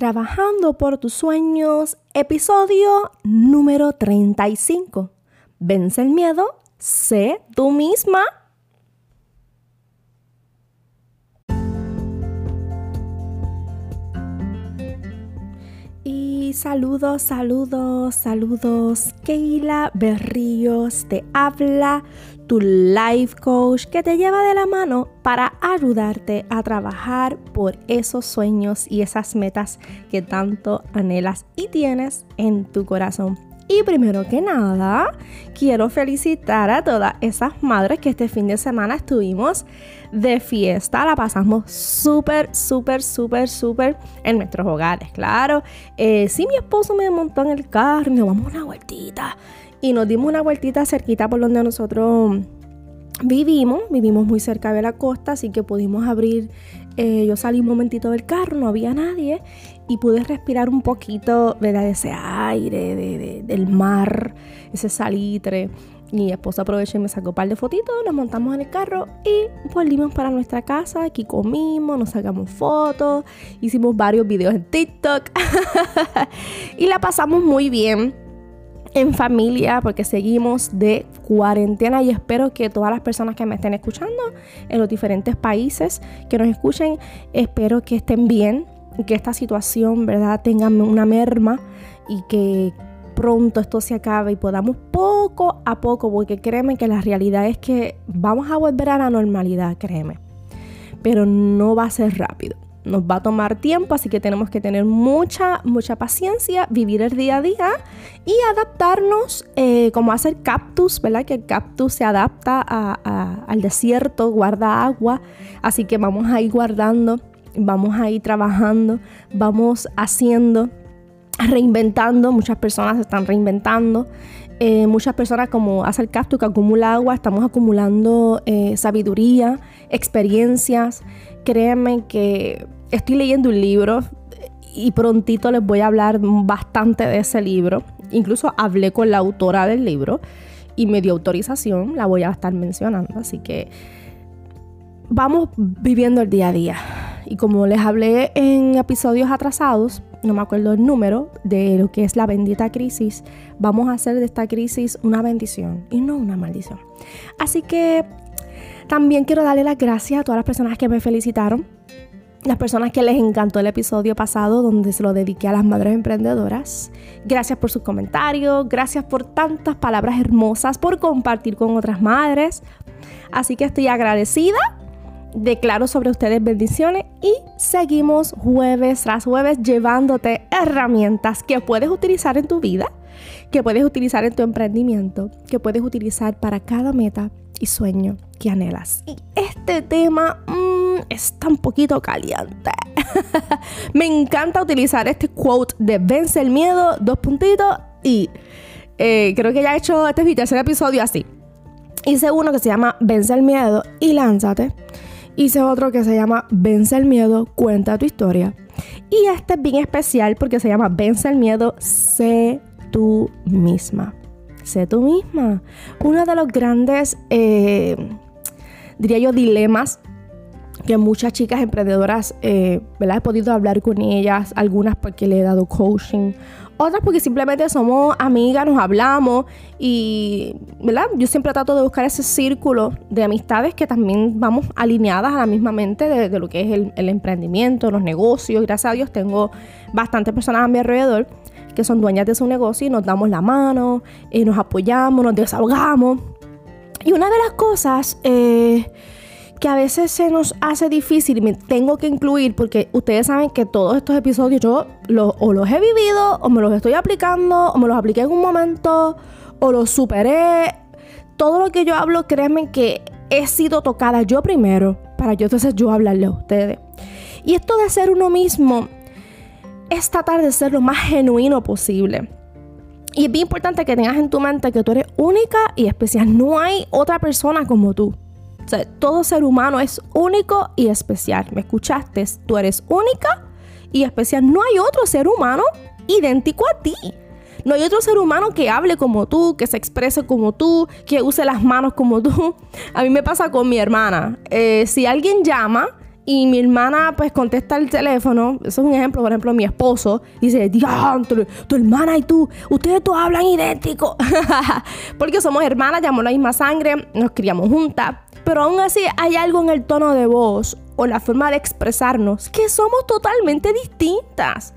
Trabajando por tus sueños, episodio número 35. Vence el miedo, sé tú misma. Y saludos, saludos, saludos. Keila Berríos te habla, tu life coach que te lleva de la mano para ayudarte a trabajar por esos sueños y esas metas que tanto anhelas y tienes en tu corazón. Y primero que nada, quiero felicitar a todas esas madres que este fin de semana estuvimos de fiesta. La pasamos súper, súper, súper, súper en nuestros hogares, claro. Eh, mi esposo me montó en el carro y nos vamos una vueltita. Y nos dimos una vueltita cerquita por donde nosotros vivimos. Vivimos muy cerca de la costa, así que pudimos abrir. Eh, yo salí un momentito del carro, no había nadie y pude respirar un poquito de ese aire del mar, ese salitre. Mi esposa aprovechó y me sacó un par de fotitos, nos montamos en el carro y volvimos para nuestra casa. Aquí comimos, nos sacamos fotos, hicimos varios videos en TikTok y la pasamos muy bien en familia porque seguimos de cuarentena y espero que todas las personas que me estén escuchando en los diferentes países que nos escuchen, espero que estén bien que esta situación, ¿verdad?, tenga una merma y que pronto esto se acabe y podamos poco a poco, porque créeme que la realidad es que vamos a volver a la normalidad, créeme, pero no va a ser rápido. Nos va a tomar tiempo, así que tenemos que tener mucha, mucha paciencia, vivir el día a día y adaptarnos, eh, como hace el cactus, ¿verdad? Que el cactus se adapta al desierto, guarda agua, así que vamos a ir guardando vamos a ir trabajando, vamos haciendo, reinventando, muchas personas están reinventando. Eh, muchas personas como hace el cactus que acumula agua, estamos acumulando eh, sabiduría, experiencias. Créanme que estoy leyendo un libro y prontito les voy a hablar bastante de ese libro. Incluso hablé con la autora del libro y me dio autorización, la voy a estar mencionando. Así que vamos viviendo el día a día. Y como les hablé en episodios atrasados, no me acuerdo el número de lo que es la bendita crisis, vamos a hacer de esta crisis una bendición y no una maldición. Así que también quiero darle las gracias a todas las personas que me felicitaron, las personas que les encantó el episodio pasado donde se lo dediqué a las madres emprendedoras. Gracias por sus comentarios, gracias por tantas palabras hermosas, por compartir con otras madres. Así que estoy agradecida declaro sobre ustedes bendiciones y seguimos jueves tras jueves llevándote herramientas que puedes utilizar en tu vida, que puedes utilizar en tu emprendimiento, que puedes utilizar para cada meta y sueño que anhelas. Y este tema mm, está un poquito caliente. Me encanta utilizar este quote de vence el miedo, dos puntitos y eh, creo que ya he hecho este mi tercer episodio así. Hice uno que se llama Vence el miedo y lánzate. Hice otro que se llama Vence el miedo, cuenta tu historia. Y este es bien especial porque se llama Vence el miedo, sé tú misma. Sé tú misma. Uno de los grandes, eh, diría yo, dilemas que muchas chicas emprendedoras, eh, ¿verdad? He podido hablar con ellas, algunas porque le he dado coaching, otras porque simplemente somos amigas, nos hablamos y, ¿verdad? Yo siempre trato de buscar ese círculo de amistades que también vamos alineadas a la misma mente de, lo que es el, emprendimiento, los negocios. Gracias a Dios tengo bastantes personas a mi alrededor que son dueñas de su negocio y nos damos la mano, eh, nos apoyamos, nos desahogamos. Y una de las cosas... Eh, que a veces se nos hace difícil y me tengo que incluir porque ustedes saben que todos estos episodios yo o los he vivido o me los estoy aplicando o me los apliqué en un momento o los superé. Todo lo que yo hablo, créanme que he sido tocada yo primero para yo entonces yo hablarle a ustedes. Y esto de ser uno mismo es tratar de ser lo más genuino posible. Y es bien importante que tengas en tu mente que tú eres única y especial. No hay otra persona como tú todo ser humano es único y especial. ¿Me escuchaste? Tú eres única y especial. No hay otro ser humano idéntico a ti. No hay otro ser humano que hable como tú, que se exprese como tú, que use las manos como tú. A mí me pasa con mi hermana. Eh, si alguien llama y mi hermana pues contesta el teléfono, eso es un ejemplo, por ejemplo, mi esposo dice, diantre, tu hermana y tú, ustedes dos hablan idéntico, porque somos hermanas, llamamos la misma sangre, nos criamos juntas, pero aún así hay algo en el tono de voz o la forma de expresarnos que somos totalmente distintas.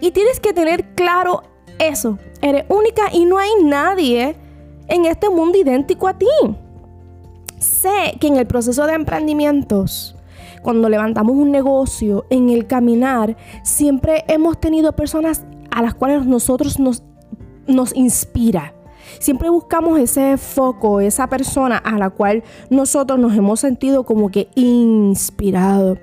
Y tienes que tener claro eso, eres única y no hay nadie en este mundo idéntico a ti. Sé que en el proceso de emprendimientos, cuando levantamos un negocio, en el caminar, siempre hemos tenido personas a las cuales nosotros nos, nos inspira. Siempre buscamos ese foco, esa persona a la cual nosotros nos hemos sentido como que inspirado.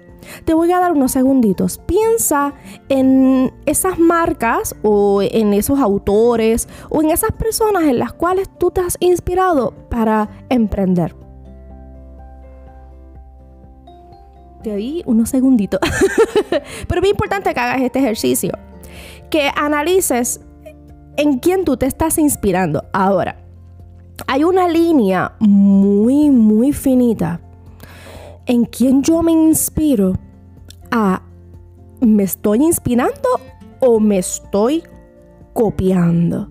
Te voy a dar unos segunditos. Piensa en esas marcas o en esos autores o en esas personas en las cuales tú te has inspirado para emprender. Te di unos segunditos. Pero es importante que hagas este ejercicio. Que analices en quién tú te estás inspirando. Ahora, hay una línea muy, muy finita en quién yo me inspiro a me estoy inspirando o me estoy copiando.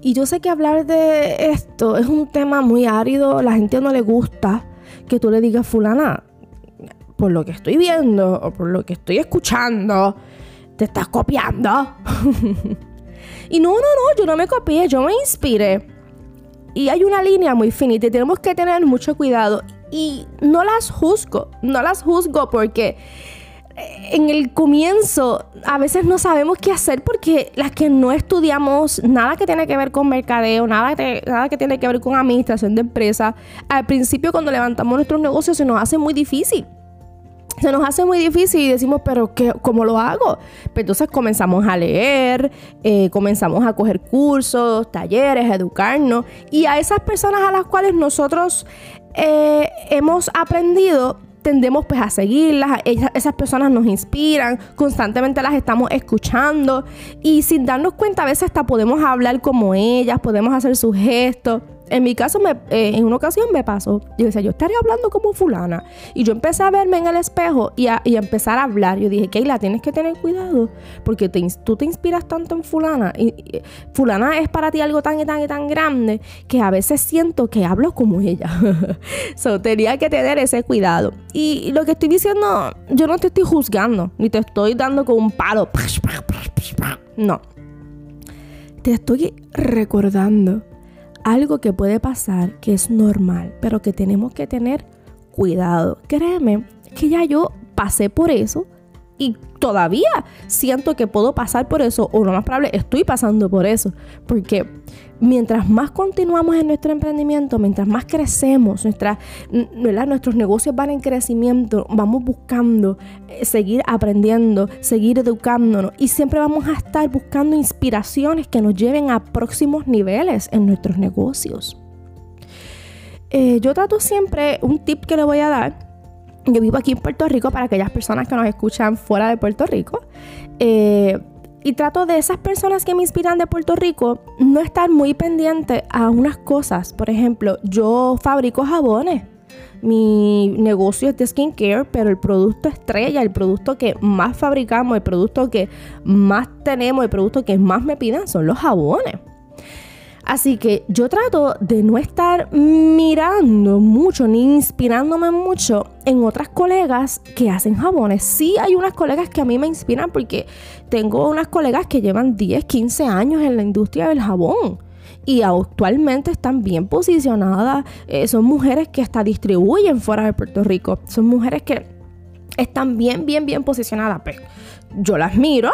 Y yo sé que hablar de esto es un tema muy árido, la gente no le gusta que tú le digas fulana, por lo que estoy viendo o por lo que estoy escuchando, te estás copiando. y no, no, no, yo no me copié, yo me inspiré. Y hay una línea muy finita y tenemos que tener mucho cuidado. Y no las juzgo, no las juzgo porque eh, en el comienzo a veces no sabemos qué hacer porque las que no estudiamos nada que tiene que ver con mercadeo, nada que, nada que tiene que ver con administración de empresas, al principio cuando levantamos nuestros negocios se nos hace muy difícil se nos hace muy difícil y decimos, pero ¿qué, ¿cómo lo hago? Pero pues entonces comenzamos a leer, eh, comenzamos a coger cursos, talleres, educarnos. Y a esas personas a las cuales nosotros eh, hemos aprendido, tendemos pues a seguirlas, esas personas nos inspiran, constantemente las estamos escuchando y sin darnos cuenta a veces hasta podemos hablar como ellas, podemos hacer sus gestos. En mi caso, eh, en una ocasión me pasó. Yo decía, yo estaría hablando como fulana. Y yo empecé a verme en el espejo y a, empezar a hablar. Yo dije, Keila, tienes que tener cuidado porque tú te inspiras tanto en fulana. Y, fulana es para ti algo tan y tan y tan grande que a veces siento que hablo como ella. so, tenía que tener ese cuidado. Y lo que estoy diciendo, yo no te estoy juzgando, ni te estoy dando con un palo. No. Te estoy recordando algo que puede pasar que es normal, pero que tenemos que tener cuidado. Créeme que ya yo pasé por eso y todavía siento que puedo pasar por eso, o lo más probable, estoy pasando por eso, porque mientras más continuamos en nuestro emprendimiento, mientras más crecemos, nuestros negocios van en crecimiento, vamos buscando eh, seguir aprendiendo, seguir educándonos y siempre vamos a estar buscando inspiraciones que nos lleven a próximos niveles en nuestros negocios. Eh, yo trato siempre, un tip que le voy a dar, yo vivo aquí en Puerto Rico para aquellas personas que nos escuchan fuera de Puerto Rico. Eh, y trato de esas personas que me inspiran de Puerto Rico no estar muy pendiente a unas cosas. Por ejemplo, yo fabrico jabones. Mi negocio es de skincare, pero el producto estrella, el producto que más fabricamos, el producto que más tenemos, el producto que más me pidan son los jabones. Así que yo trato de no estar mirando mucho ni inspirándome mucho en otras colegas que hacen jabones. Sí hay unas colegas que a mí me inspiran porque tengo unas colegas que llevan 10, 15 años en la industria del jabón y actualmente están bien posicionadas. Eh, son mujeres que hasta distribuyen fuera de Puerto Rico. Son mujeres que están bien, bien, bien posicionadas. Pues yo las miro,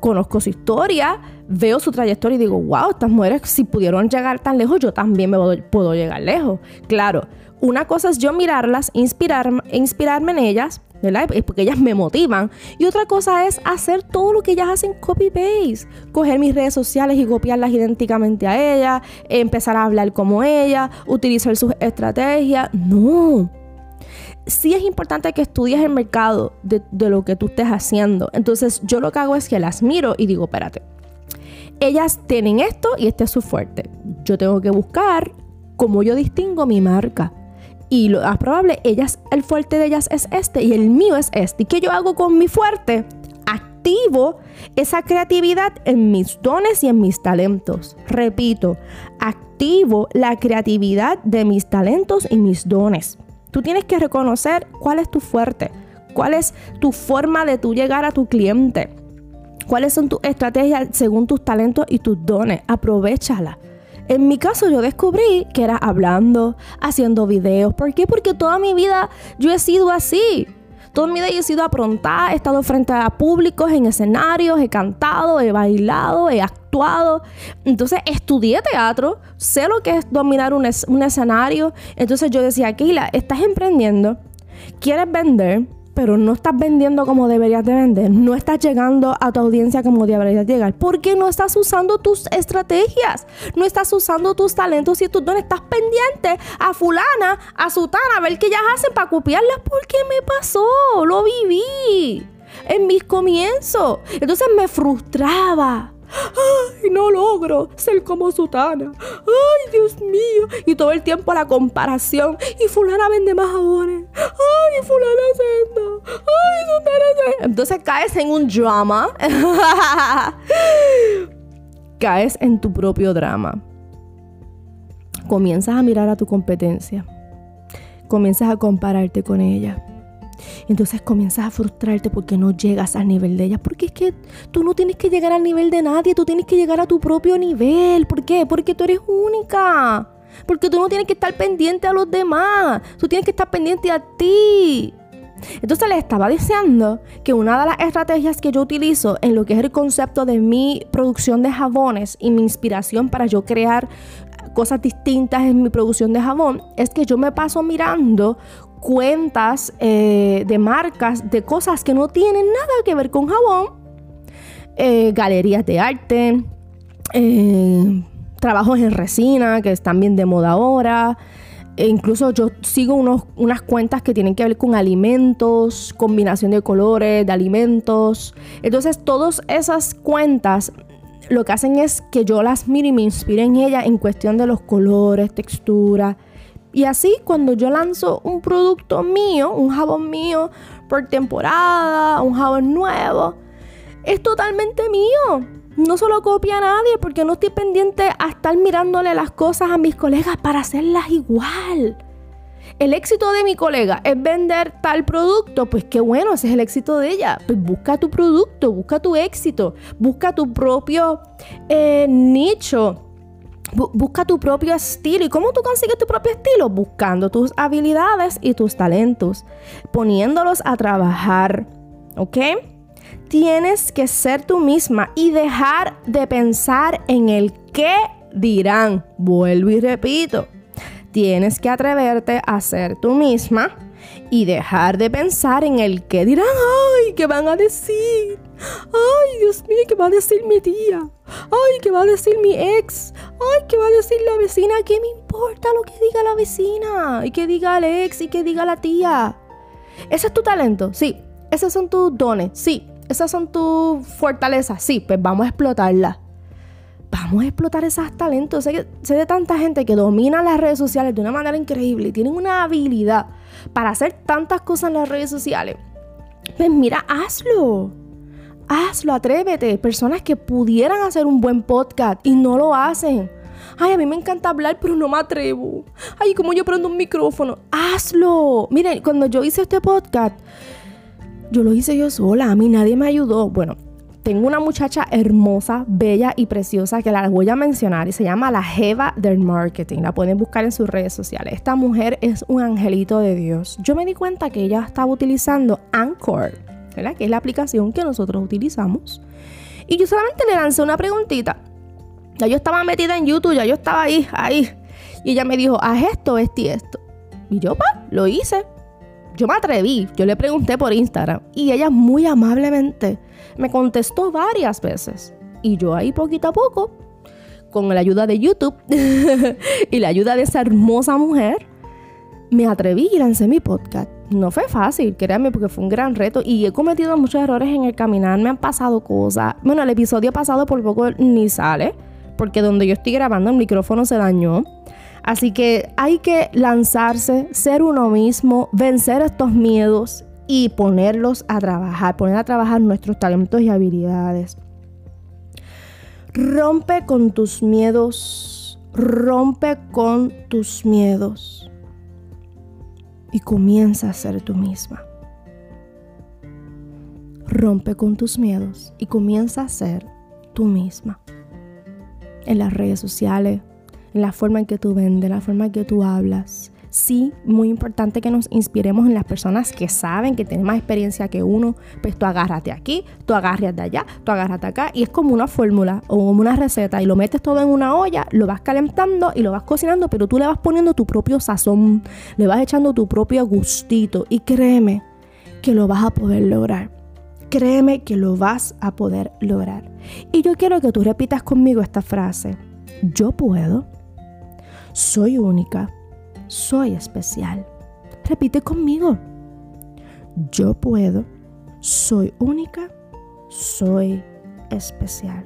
conozco su historia, veo su trayectoria y digo, wow, estas mujeres si pudieron llegar tan lejos, yo también me puedo, llegar lejos. Claro, una cosa es yo mirarlas, inspirarme, inspirarme en ellas, ¿verdad? Porque ellas me motivan. Y otra cosa es hacer todo lo que ellas hacen copy-paste. Coger mis redes sociales y copiarlas idénticamente a ellas, empezar a hablar como ellas, utilizar sus estrategias. No sí es importante que estudies el mercado de, lo que tú estés haciendo. Entonces yo lo que hago es que las miro y digo, espérate, ellas tienen esto y este es su fuerte. Yo tengo que buscar cómo yo distingo mi marca. y lo más probable, ellas, el fuerte de ellas es este y el mío es este. ¿Y qué yo hago con mi fuerte? Activo esa creatividad en mis dones y en mis talentos. Repito, activo la creatividad de mis talentos y mis dones. Tú tienes que reconocer cuál es tu fuerte, cuál es tu forma de llegar a tu cliente, cuáles son tus estrategias según tus talentos y tus dones. Aprovechala. En mi caso yo descubrí que era hablando, haciendo videos. ¿Por qué? Porque toda mi vida yo he sido así. Toda mi vida he sido aprontada, he estado frente a públicos, en escenarios, he cantado, he bailado, he actuado. Entonces estudié teatro, sé lo que es dominar un, un escenario. Entonces yo decía, Keila, estás emprendiendo, quieres vender, pero no estás vendiendo como deberías de vender, no estás llegando a tu audiencia como deberías llegar, porque no estás usando tus estrategias, no estás usando tus talentos y tus dones, estás pendiente a fulana, a sutana, a ver qué ellas hacen para copiarlas, porque me pasó, lo viví en mis comienzos, entonces me frustraba. ¡Ay, no logro ser como Sutana! ¡Ay, Dios mío! Y todo el tiempo la comparación. Y fulana vende más ahora. ¡Ay, fulana esto! ¡Ay, Sutana hace Entonces caes en un drama. caes en tu propio drama. Comienzas a mirar a tu competencia. Comienzas a compararte con ella entonces comienzas a frustrarte porque no llegas al nivel de ella. Porque es que tú no tienes que llegar al nivel de nadie, tú tienes que llegar a tu propio nivel. ¿Por qué? Porque tú eres única. Porque tú no tienes que estar pendiente a los demás. Tú tienes que estar pendiente a ti. Entonces les estaba diciendo que una de las estrategias que yo utilizo en lo que es el concepto de mi producción de jabones y mi inspiración para yo crear cosas distintas en mi producción de jabón es que yo me paso mirando cuentas eh, de marcas de cosas que no tienen nada que ver con jabón, eh, galerías de arte, eh, trabajos en resina que están bien de moda ahora. E incluso yo sigo unos, unas cuentas que tienen que ver con alimentos, combinación de colores, de alimentos. Entonces, todas esas cuentas lo que hacen es que yo las mire y me inspire en ellas en cuestión de los colores, textura, y así cuando yo lanzo un producto mío, un jabón mío por temporada, un jabón nuevo, es totalmente mío. No solo copia a nadie porque no estoy pendiente a estar mirándole las cosas a mis colegas para hacerlas igual. El éxito de mi colega es vender tal producto, pues qué bueno, ese es el éxito de ella. Pues busca tu producto, busca tu éxito, busca tu propio eh, nicho Busca tu propio estilo. ¿Y cómo tú consigues tu propio estilo? Buscando tus habilidades y tus talentos, poniéndolos a trabajar. ¿Ok? Tienes que ser tú misma y dejar de pensar en el qué dirán. Vuelvo y repito. Tienes que atreverte a ser tú misma y dejar de pensar en el que dirán, ay, ¿qué van a decir? Ay, Dios mío, ¿qué va a decir mi tía? Ay, ¿qué va a decir mi ex? Ay, ¿qué va a decir la vecina? ¿Qué me importa lo que diga la vecina? Y que diga el ex y que diga la tía. Ese es tu talento, sí. Esos son tus dones, sí. Esas son tus fortalezas, sí. Pues vamos a explotarlas vamos a explotar esos talentos. Sé, sé, de tanta gente que domina las redes sociales de una manera increíble y tienen una habilidad para hacer tantas cosas en las redes sociales. Pues mira, hazlo. Hazlo, atrévete. Personas que pudieran hacer un buen podcast y no lo hacen. Ay, a mí me encanta hablar, pero no me atrevo. Ay, como yo prendo un micrófono. Hazlo. Miren, cuando yo hice este podcast, yo lo hice yo sola. A mí nadie me ayudó. Bueno, tengo una muchacha hermosa, bella y preciosa que la voy a mencionar y se llama la Jeva del Marketing. La pueden buscar en sus redes sociales. Esta mujer es un angelito de Dios. Yo me di cuenta que ella estaba utilizando Anchor, ¿verdad? que es la aplicación que nosotros utilizamos. Y yo solamente le lancé una preguntita. Ya yo estaba metida en YouTube, ya yo estaba ahí, ahí. Y ella me dijo, haz esto, esto y esto. Y yo, pa, lo hice. Yo me atreví, yo le pregunté por Instagram y ella muy amablemente me contestó varias veces. Y yo ahí poquito a poco, con la ayuda de YouTube y la ayuda de esa hermosa mujer, me atreví y lancé mi podcast. No fue fácil, créanme, porque fue un gran reto y he cometido muchos errores en el caminar, me han pasado cosas. Bueno, el episodio pasado por poco ni sale, porque donde yo estoy grabando el micrófono se dañó. Así que hay que lanzarse, ser uno mismo, vencer estos miedos y ponerlos a trabajar, poner a trabajar nuestros talentos y habilidades. Rompe con tus miedos, rompe con tus miedos y comienza a ser tú misma. Rompe con tus miedos y comienza a ser tú misma. En las redes sociales, en la forma en que tú vendes, en la forma en que tú hablas. Sí, muy importante que nos inspiremos en las personas que saben, que tienen más experiencia que uno. Pues tú agárrate aquí, tú agarras de allá, tú agárrate acá. Y es como una fórmula o como una receta. Y lo metes todo en una olla, lo vas calentando y lo vas cocinando, pero tú le vas poniendo tu propio sazón, le vas echando tu propio gustito. Y créeme que lo vas a poder lograr. Créeme que lo vas a poder lograr. Y yo quiero que tú repitas conmigo esta frase. Yo puedo soy única, soy especial. Repite conmigo. Yo puedo, soy única, soy especial.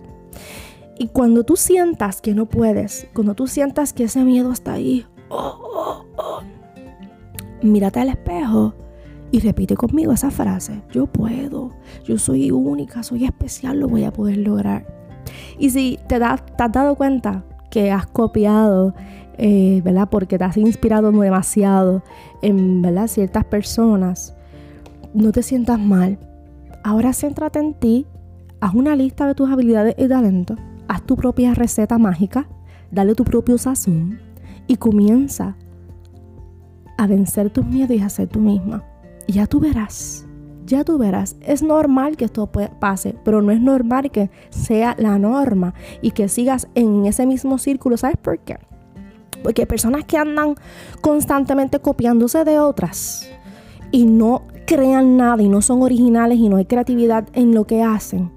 Y cuando tú sientas que no puedes, cuando tú sientas que ese miedo está ahí, oh, oh, oh, mírate al espejo y repite conmigo esa frase. Yo puedo, yo soy única, soy especial, lo voy a poder lograr. Y si te, te has dado cuenta que has copiado eh, ¿verdad? Porque te has inspirado demasiado en, ¿verdad? Ciertas personas. No te sientas mal. Ahora céntrate en ti, haz una lista de tus habilidades y talentos, haz tu propia receta mágica, dale tu propio sazón y comienza a vencer tus miedos y a ser tú misma. Y ya tú verás, ya tú verás. Es normal que esto pase, pero no es normal que sea la norma y que sigas en ese mismo círculo. ¿Sabes por qué? Porque hay personas que andan constantemente copiándose de otras y no crean nada y no son originales y no hay creatividad en lo que hacen,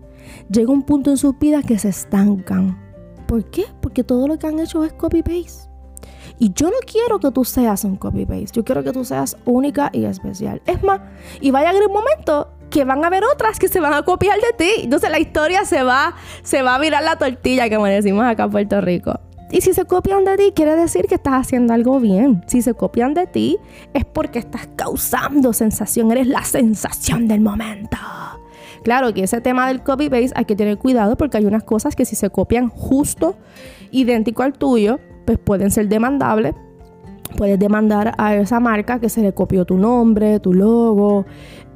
llega un punto en sus vidas que se estancan. ¿Por qué? Porque todo lo que han hecho es copy-paste. Y yo no quiero que tú seas un copy-paste. Yo quiero que tú seas única y especial. Es más, y vaya a haber un momento que van a haber otras que se van a copiar de ti. Entonces la historia se va, se va a virar la tortilla, como decimos acá en Puerto Rico. Y si se copian de ti, quiere decir que estás haciendo algo bien. Si se copian de ti, es porque estás causando sensación. Eres la sensación del momento. Claro que ese tema del copy-paste hay que tener cuidado porque hay unas cosas que si se copian justo idéntico al tuyo, pues pueden ser demandables puedes demandar a esa marca que se le copió tu nombre, tu logo.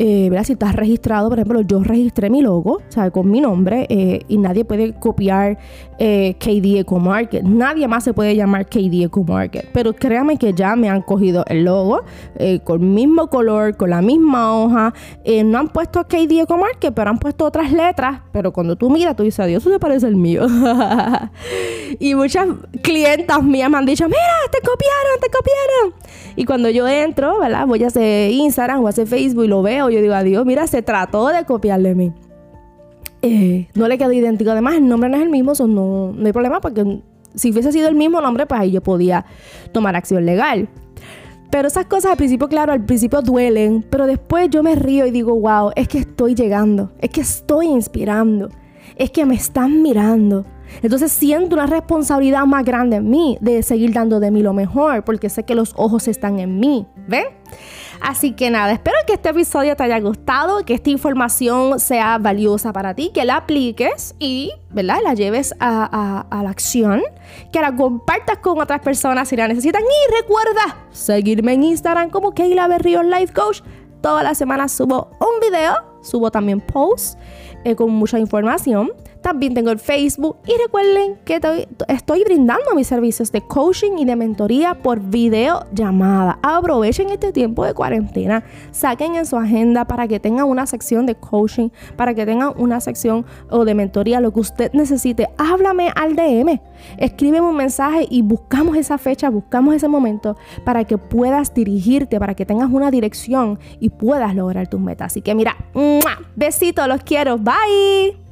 Eh, si estás registrado, por ejemplo, yo registré mi logo, sea, con mi nombre, eh, y nadie puede copiar eh, KD Eco Market. Nadie más se puede llamar KD Eco Market. Pero créame que ya me han cogido el logo eh, con el mismo color, con la misma hoja. no han puesto KD Eco Market, pero han puesto otras letras. Pero cuando tú miras, tú dices, adiós, eso te parece el mío. y muchas clientas mías me han dicho, mira, te copiaron, te copiaron y cuando yo entro, ¿verdad? Voy a hacer Instagram o hacer Facebook y lo veo, yo digo, adiós, mira, se trató de copiarle de mí. Eh, no le quedó idéntico. Además, el nombre no es el mismo, no, no hay problema porque si hubiese sido el mismo nombre, pues ahí yo podía tomar acción legal. Pero esas cosas al principio, claro, al principio duelen, pero después yo me río y digo, wow, es que estoy llegando, es que estoy inspirando, es que me están mirando. Entonces siento una responsabilidad más grande en mí de seguir dando de mí lo mejor, porque sé que los ojos están en mí. ¿Ven? Así que nada, espero que este episodio te haya gustado, que esta información sea valiosa para ti, que la apliques y, ¿verdad? La lleves a, la acción, que la compartas con otras personas si la necesitan. Y recuerda seguirme en Instagram como Keila Berrío Life Coach. Toda la semana subo un video, subo también posts eh, con mucha información. También tengo el Facebook y recuerden que estoy brindando mis servicios de coaching y de mentoría por videollamada. Aprovechen este tiempo de cuarentena, saquen en su agenda para que tengan una sección de coaching, para que tengan una sección o de mentoría, lo que usted necesite. Háblame al DM, escríbeme un mensaje y buscamos esa fecha, buscamos ese momento para que puedas dirigirte, para que tengas una dirección y puedas lograr tus metas. Así que mira, besitos, los quiero. Bye.